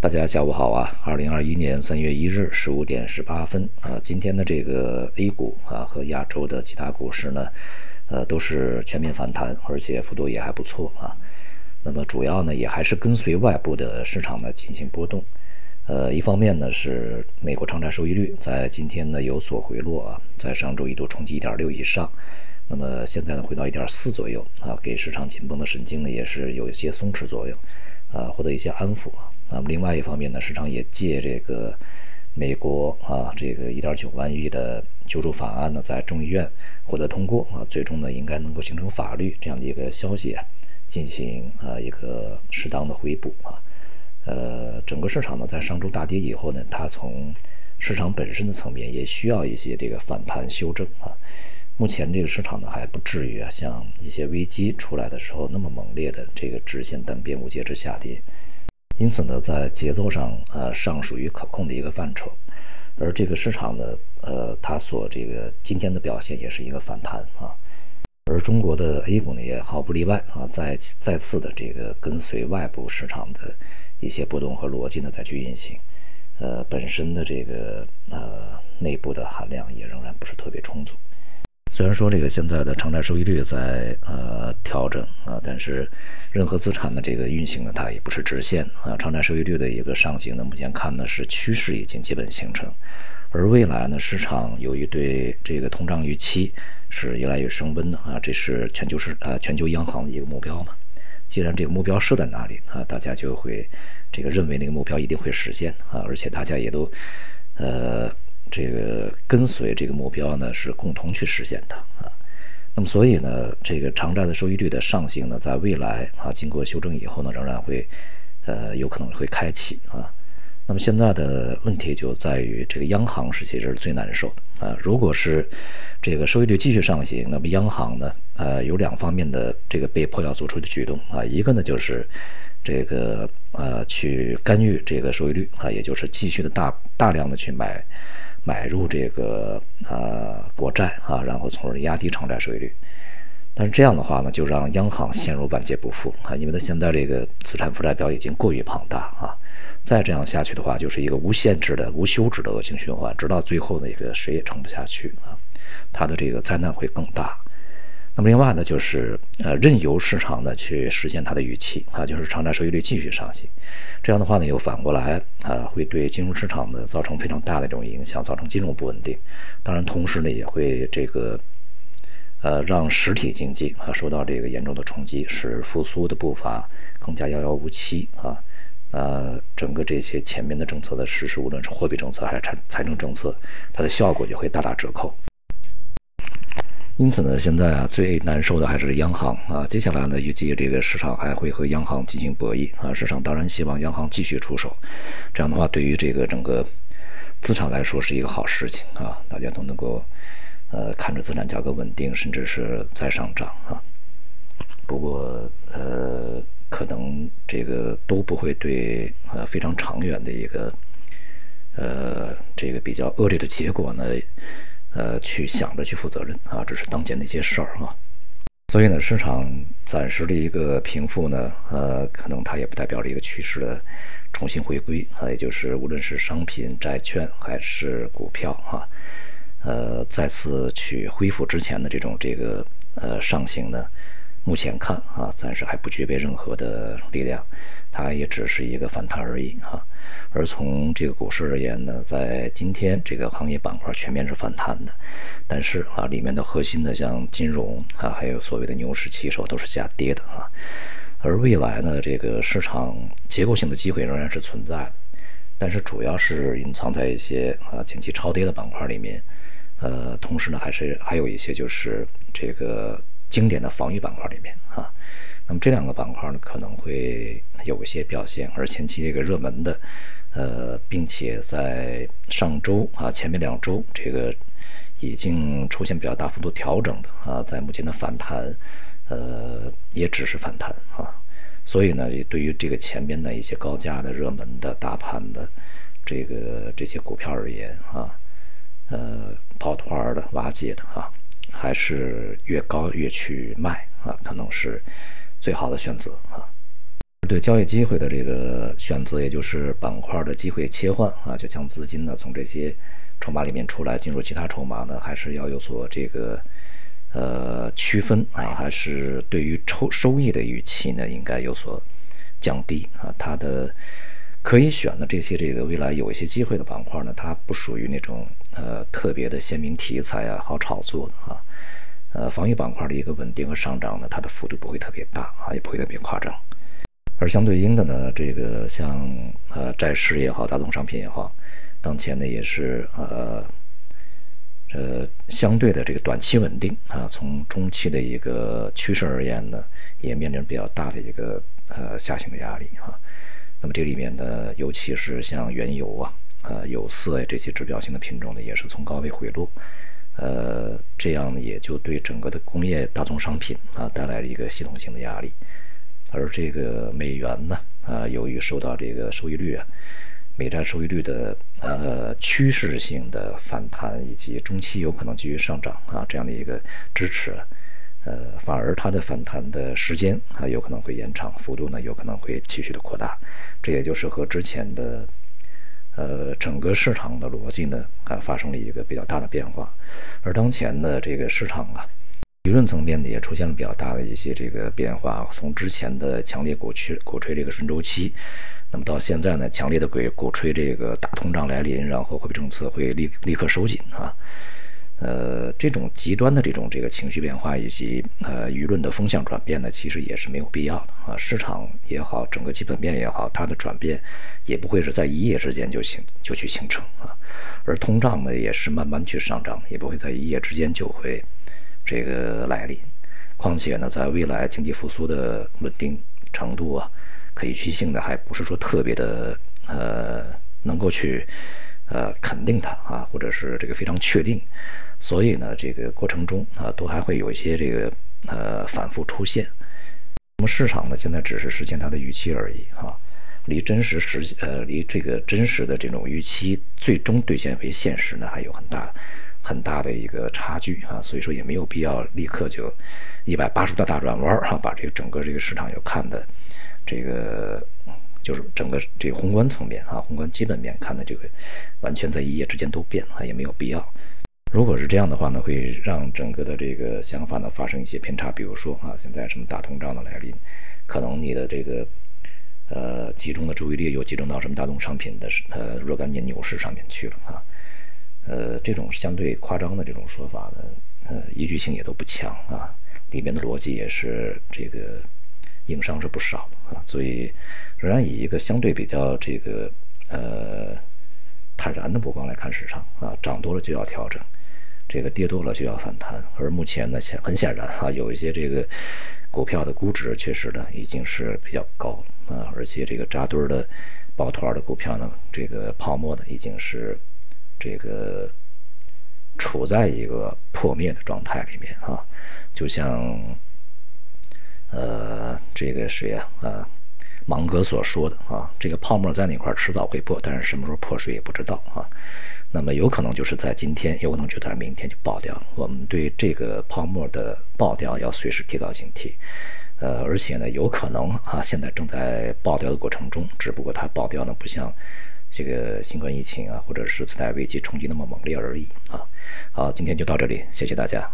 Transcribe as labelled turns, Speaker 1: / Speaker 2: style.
Speaker 1: 大家下午好啊！二零二一年三月一日十五点十八分啊，今天的这个 A 股啊和亚洲的其他股市呢，呃都是全面反弹，而且幅度也还不错啊。那么主要呢也还是跟随外部的市场呢进行波动。呃，一方面呢是美国长债收益率在今天呢有所回落啊，在上周一度冲击一点六以上，那么现在呢回到一点四左右啊，给市场紧绷的神经呢也是有一些松弛作用，啊，获得一些安抚啊。那么另外一方面呢，市场也借这个美国啊这个一点九万亿的救助法案呢，在众议院获得通过啊，最终呢应该能够形成法律这样的一个消息啊，进行啊一个适当的回补啊。呃，整个市场呢在上周大跌以后呢，它从市场本身的层面也需要一些这个反弹修正啊。目前这个市场呢还不至于啊像一些危机出来的时候那么猛烈的这个直线单边无节制下跌。因此呢，在节奏上，呃，尚属于可控的一个范畴，而这个市场呢，呃，它所这个今天的表现也是一个反弹啊，而中国的 A 股呢也毫不例外啊，再再次的这个跟随外部市场的一些波动和逻辑呢再去运行，呃，本身的这个呃内部的含量也仍然不是特别充足。虽然说这个现在的长债收益率在呃调整啊，但是任何资产的这个运行呢，它也不是直线啊。长债收益率的一个上行呢，目前看呢是趋势已经基本形成，而未来呢，市场由于对这个通胀预期是越来越升温的啊，这是全球市啊全球央行的一个目标嘛。既然这个目标设在哪里啊，大家就会这个认为那个目标一定会实现啊，而且大家也都呃。这个跟随这个目标呢，是共同去实现的啊。那么，所以呢，这个长债的收益率的上行呢，在未来啊，经过修正以后呢，仍然会，呃，有可能会开启啊。那么现在的问题就在于，这个央行是其实是最难受的啊。如果是这个收益率继续上行，那么央行呢，呃，有两方面的这个被迫要做出的举动啊。一个呢，就是这个呃，去干预这个收益率啊，也就是继续的大大量的去买。买入这个呃国债啊，然后从而压低偿债收益率。但是这样的话呢，就让央行陷入万劫不复啊，因为它现在这个资产负债表已经过于庞大啊，再这样下去的话，就是一个无限制的、无休止的恶性循环，直到最后那，个谁也撑不下去啊，它的这个灾难会更大。那么另外呢，就是呃任由市场呢去实现它的预期啊，就是长债收益率继续上行，这样的话呢又反过来啊会对金融市场呢造成非常大的这种影响，造成金融不稳定。当然，同时呢也会这个呃让实体经济啊受到这个严重的冲击，使复苏的步伐更加遥遥无期啊。呃，整个这些前面的政策的实施，无论是货币政策还是财财政政策，它的效果就会大打折扣。因此呢，现在啊最难受的还是央行啊。接下来呢，预计这个市场还会和央行进行博弈啊。市场当然希望央行继续出手，这样的话对于这个整个资产来说是一个好事情啊。大家都能够呃看着资产价格稳定，甚至是在上涨啊。不过呃，可能这个都不会对呃非常长远的一个呃这个比较恶劣的结果呢。呃，去想着去负责任啊，这是当前的一些事儿啊。所以呢，市场暂时的一个平复呢，呃，可能它也不代表着一个趋势的重新回归啊。也就是无论是商品、债券还是股票啊，呃，再次去恢复之前的这种这个呃上行呢。目前看啊，暂时还不具备任何的力量，它也只是一个反弹而已啊。而从这个股市而言呢，在今天这个行业板块全面是反弹的，但是啊，里面的核心的像金融啊，还有所谓的牛市旗手都是下跌的啊。而未来呢，这个市场结构性的机会仍然是存在的，但是主要是隐藏在一些啊前期超跌的板块里面，呃，同时呢，还是还有一些就是这个。经典的防御板块里面啊，那么这两个板块呢可能会有一些表现，而前期这个热门的，呃，并且在上周啊前面两周这个已经出现比较大幅度调整的啊，在目前的反弹，呃，也只是反弹啊，所以呢，对于这个前边的一些高价的热门的大盘的这个这些股票而言啊，呃，跑团的瓦解的啊。还是越高越去卖啊，可能是最好的选择啊。对交易机会的这个选择，也就是板块的机会切换啊，就将资金呢从这些筹码里面出来，进入其他筹码呢，还是要有所这个呃区分啊，还是对于抽收益的预期呢，应该有所降低啊。它的可以选的这些这个未来有一些机会的板块呢，它不属于那种呃特别的鲜明题材啊，好炒作的啊。呃，防御板块的一个稳定和上涨呢，它的幅度不会特别大啊，也不会特别夸张。而相对应的呢，这个像呃债市也好，大宗商品也好，当前呢也是呃呃相对的这个短期稳定啊，从中期的一个趋势而言呢，也面临比较大的一个呃下行的压力啊。那么这里面呢，尤其是像原油啊、呃有色呀这些指标性的品种呢，也是从高位回落，呃，这样呢也就对整个的工业大宗商品啊带来了一个系统性的压力。而这个美元呢，啊，由于受到这个收益率啊，美债收益率的呃趋势性的反弹，以及中期有可能继续上涨啊这样的一个支持，呃，反而它的反弹的时间啊有可能会延长，幅度呢有可能会继续的扩大，这也就是和之前的呃整个市场的逻辑呢啊发生了一个比较大的变化，而当前的这个市场啊。舆论层面呢，也出现了比较大的一些这个变化。从之前的强烈鼓吹鼓吹这个顺周期，那么到现在呢，强烈的鼓鼓吹这个大通胀来临，然后货币政策会立立刻收紧啊。呃，这种极端的这种这个情绪变化以及呃舆论的风向转变呢，其实也是没有必要的啊。市场也好，整个基本面也好，它的转变也不会是在一夜之间就形就去形成啊。而通胀呢，也是慢慢去上涨，也不会在一夜之间就会。这个来临，况且呢，在未来经济复苏的稳定程度啊，可预期性的还不是说特别的呃，能够去呃肯定它啊，或者是这个非常确定，所以呢，这个过程中啊，都还会有一些这个呃反复出现。那么市场呢，现在只是实现它的预期而已啊，离真实实呃离这个真实的这种预期最终兑现为现实呢，还有很大。很大的一个差距啊，所以说也没有必要立刻就一百八十度大转弯儿哈，把这个整个这个市场要看的这个就是整个这个宏观层面啊，宏观基本面看的这个完全在一夜之间都变啊，也没有必要。如果是这样的话呢，会让整个的这个想法呢发生一些偏差。比如说啊，现在什么大通胀的来临，可能你的这个呃集中的注意力又集中到什么大宗商品的呃若干年牛市上面去了啊。呃，这种相对夸张的这种说法呢，呃，依据性也都不强啊，里面的逻辑也是这个硬伤是不少啊，所以仍然以一个相对比较这个呃坦然的目光来看市场啊，涨多了就要调整，这个跌多了就要反弹，而目前呢显很显然啊，有一些这个股票的估值确实呢已经是比较高啊，而且这个扎堆的抱团的股票呢，这个泡沫呢已经是。这个处在一个破灭的状态里面啊，就像呃，这个谁啊啊，芒格所说的啊，这个泡沫在哪块迟早会破，但是什么时候破谁也不知道啊。那么有可能就是在今天，有可能就在明天就爆掉。我们对这个泡沫的爆掉要随时提高警惕，呃，而且呢，有可能啊，现在正在爆掉的过程中，只不过它爆掉呢不像。这个新冠疫情啊，或者是次贷危机冲击那么猛烈而已啊。好，今天就到这里，谢谢大家。